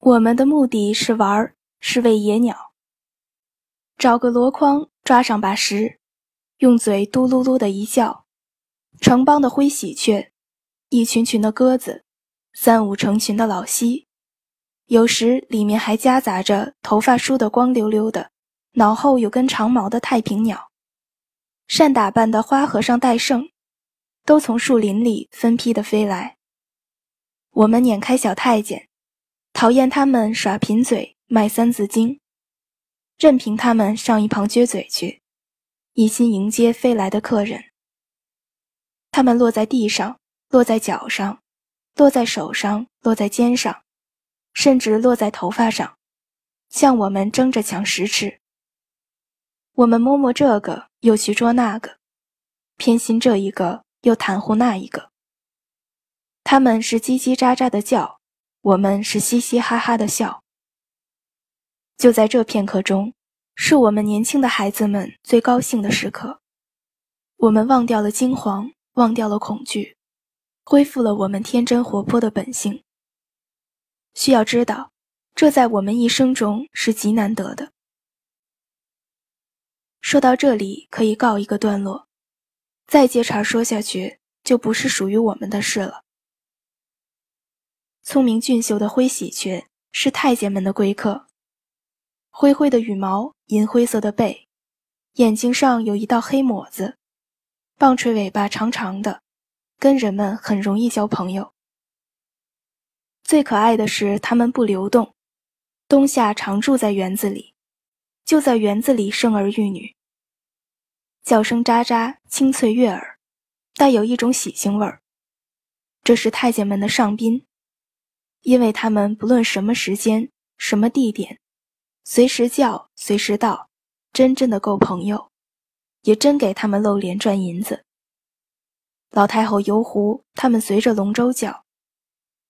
我们的目的是玩儿，是喂野鸟。找个箩筐，抓上把食，用嘴嘟噜噜的一叫，成帮的灰喜鹊，一群群的鸽子，三五成群的老蜥，有时里面还夹杂着头发梳得光溜溜的、脑后有根长毛的太平鸟，善打扮的花和尚戴胜，都从树林里分批的飞来。我们撵开小太监。讨厌他们耍贫嘴卖三字经，任凭他们上一旁撅嘴去，一心迎接飞来的客人。他们落在地上，落在脚上，落在手上，落在肩上，甚至落在头发上，向我们争着抢食吃。我们摸摸这个，又去捉那个，偏心这一个，又袒护那一个。他们是叽叽喳喳的叫。我们是嘻嘻哈哈的笑。就在这片刻中，是我们年轻的孩子们最高兴的时刻。我们忘掉了惊慌，忘掉了恐惧，恢复了我们天真活泼的本性。需要知道，这在我们一生中是极难得的。说到这里，可以告一个段落，再接茬说下去，就不是属于我们的事了。聪明俊秀的灰喜鹊是太监们的贵客，灰灰的羽毛，银灰色的背，眼睛上有一道黑抹子，棒槌尾巴长长的，跟人们很容易交朋友。最可爱的是，它们不流动，冬夏常住在园子里，就在园子里生儿育女。叫声喳喳，清脆悦耳，带有一种喜庆味儿。这是太监们的上宾。因为他们不论什么时间、什么地点，随时叫，随时到，真正的够朋友，也真给他们露脸赚银子。老太后游湖，他们随着龙舟叫；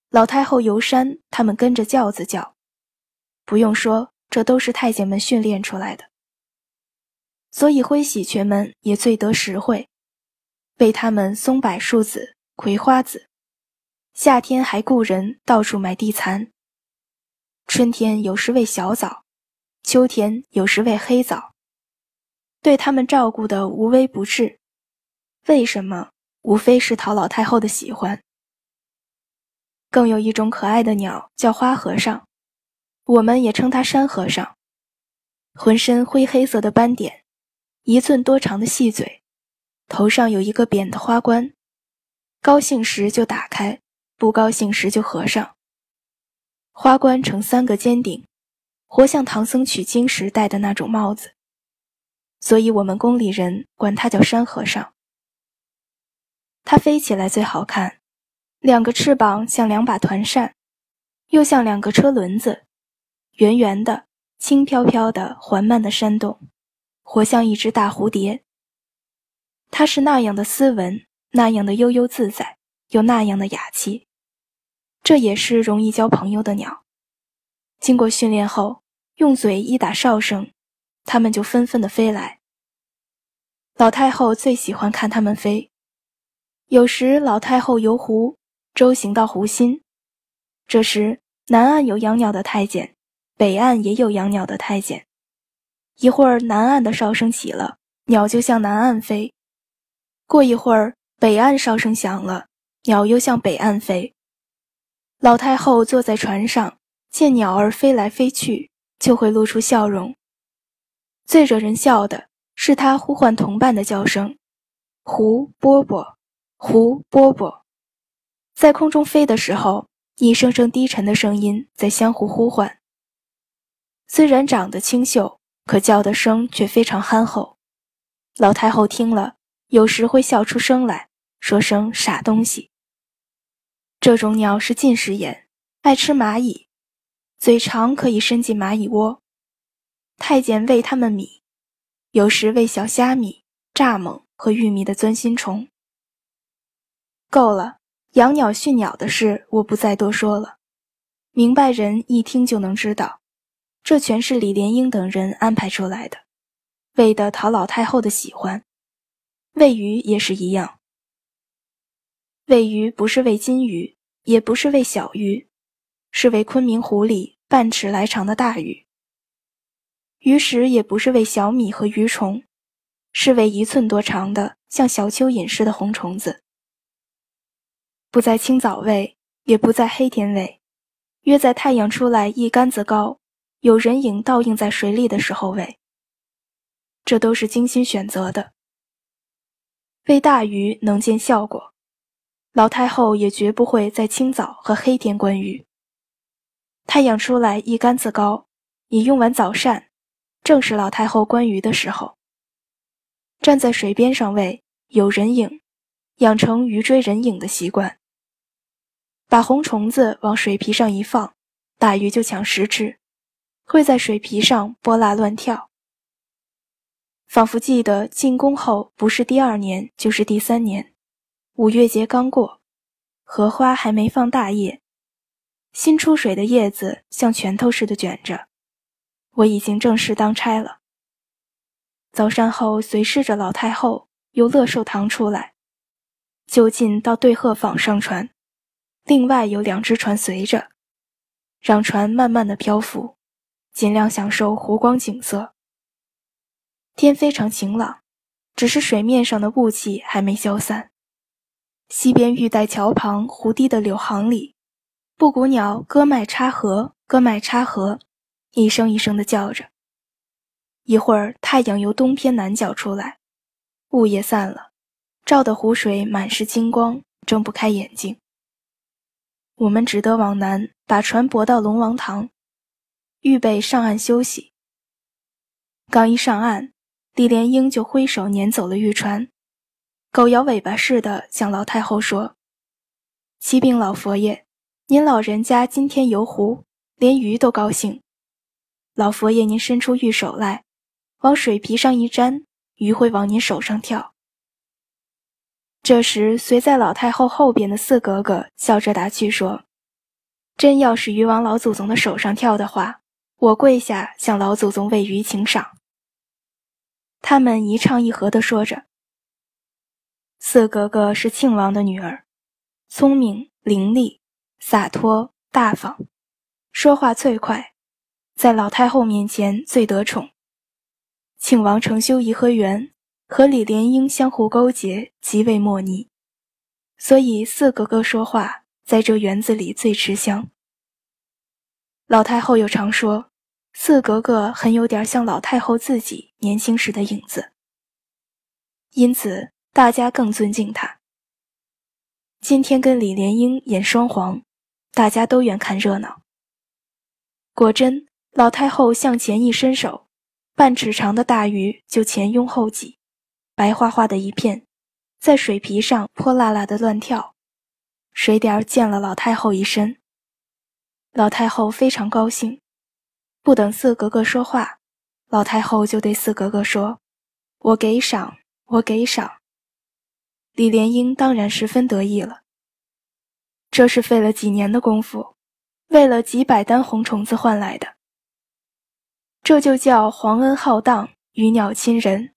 老太后游山，他们跟着轿子叫。不用说，这都是太监们训练出来的。所以灰喜鹊们也最得实惠，被他们松柏树子、葵花籽。夏天还雇人到处买地蚕，春天有时喂小枣，秋天有时喂黑枣，对他们照顾的无微不至。为什么？无非是讨老太后的喜欢。更有一种可爱的鸟叫花和尚，我们也称它山和尚，浑身灰黑色的斑点，一寸多长的细嘴，头上有一个扁的花冠，高兴时就打开。不高兴时就合上。花冠呈三个尖顶，活像唐僧取经时戴的那种帽子，所以我们宫里人管它叫山和尚。它飞起来最好看，两个翅膀像两把团扇，又像两个车轮子，圆圆的、轻飘飘的、缓慢的扇动，活像一只大蝴蝶。它是那样的斯文，那样的悠悠自在，又那样的雅气。这也是容易交朋友的鸟。经过训练后，用嘴一打哨声，它们就纷纷的飞来。老太后最喜欢看它们飞。有时老太后游湖，舟行到湖心，这时南岸有养鸟的太监，北岸也有养鸟的太监。一会儿南岸的哨声起了，鸟就向南岸飞；过一会儿北岸哨声响了，鸟又向北岸飞。老太后坐在船上，见鸟儿飞来飞去，就会露出笑容。最惹人笑的是她呼唤同伴的叫声：“胡波波，胡波波。”在空中飞的时候，一声声低沉的声音在相互呼唤。虽然长得清秀，可叫的声却非常憨厚。老太后听了，有时会笑出声来，说声“傻东西”。这种鸟是近视眼，爱吃蚂蚁，嘴长可以伸进蚂蚁窝。太监喂它们米，有时喂小虾米、蚱蜢和玉米的钻心虫。够了，养鸟训鸟的事我不再多说了，明白人一听就能知道，这全是李莲英等人安排出来的，为的讨老太后的喜欢。喂鱼也是一样。喂鱼不是喂金鱼，也不是喂小鱼，是为昆明湖里半尺来长的大鱼。鱼食也不是喂小米和鱼虫，是喂一寸多长的像小蚯蚓似的红虫子。不在清早喂，也不在黑天喂，约在太阳出来一竿子高，有人影倒映在水里的时候喂。这都是精心选择的。喂大鱼能见效果，老太后也绝不会在清早和黑天观鱼。太阳出来一竿子高，已用完早膳，正是老太后观鱼的时候。站在水边上喂，有人影，养成鱼追人影的习惯。把红虫子往水皮上一放，大鱼就抢食吃，会在水皮上拨拉乱跳。仿佛记得进宫后不是第二年就是第三年，五月节刚过，荷花还没放大叶，新出水的叶子像拳头似的卷着。我已经正式当差了。早膳后随侍着老太后由乐寿堂出来，就近到对鹤坊上船，另外有两只船随着，让船慢慢的漂浮，尽量享受湖光景色。天非常晴朗，只是水面上的雾气还没消散。西边玉带桥旁湖堤的柳行里，布谷鸟割麦插河，割麦插河，一声一声地叫着。一会儿，太阳由东偏南角出来，雾也散了，照得湖水满是金光，睁不开眼睛。我们只得往南，把船泊到龙王塘，预备上岸休息。刚一上岸。李莲英就挥手撵走了玉船，狗摇尾巴似的向老太后说：“启禀老佛爷，您老人家今天游湖，连鱼都高兴。老佛爷，您伸出玉手来，往水皮上一沾，鱼会往您手上跳。”这时，随在老太后后边的四格格笑着打趣说：“真要是鱼往老祖宗的手上跳的话，我跪下向老祖宗为鱼请赏。”他们一唱一和地说着：“四格格是庆王的女儿，聪明伶俐、洒脱大方，说话脆快，在老太后面前最得宠。庆王承修颐和园，和李莲英相互勾结，极为莫逆，所以四格格说话在这园子里最吃香。老太后又常说。”四格格很有点像老太后自己年轻时的影子，因此大家更尊敬他。今天跟李莲英演双簧，大家都愿看热闹。果真，老太后向前一伸手，半尺长的大鱼就前拥后挤，白花花的一片，在水皮上泼辣辣的乱跳，水点儿溅了老太后一身。老太后非常高兴。不等四格格说话，老太后就对四格格说：“我给赏，我给赏。”李莲英当然十分得意了。这是费了几年的功夫，为了几百单红虫子换来的。这就叫皇恩浩荡，鱼鸟亲人，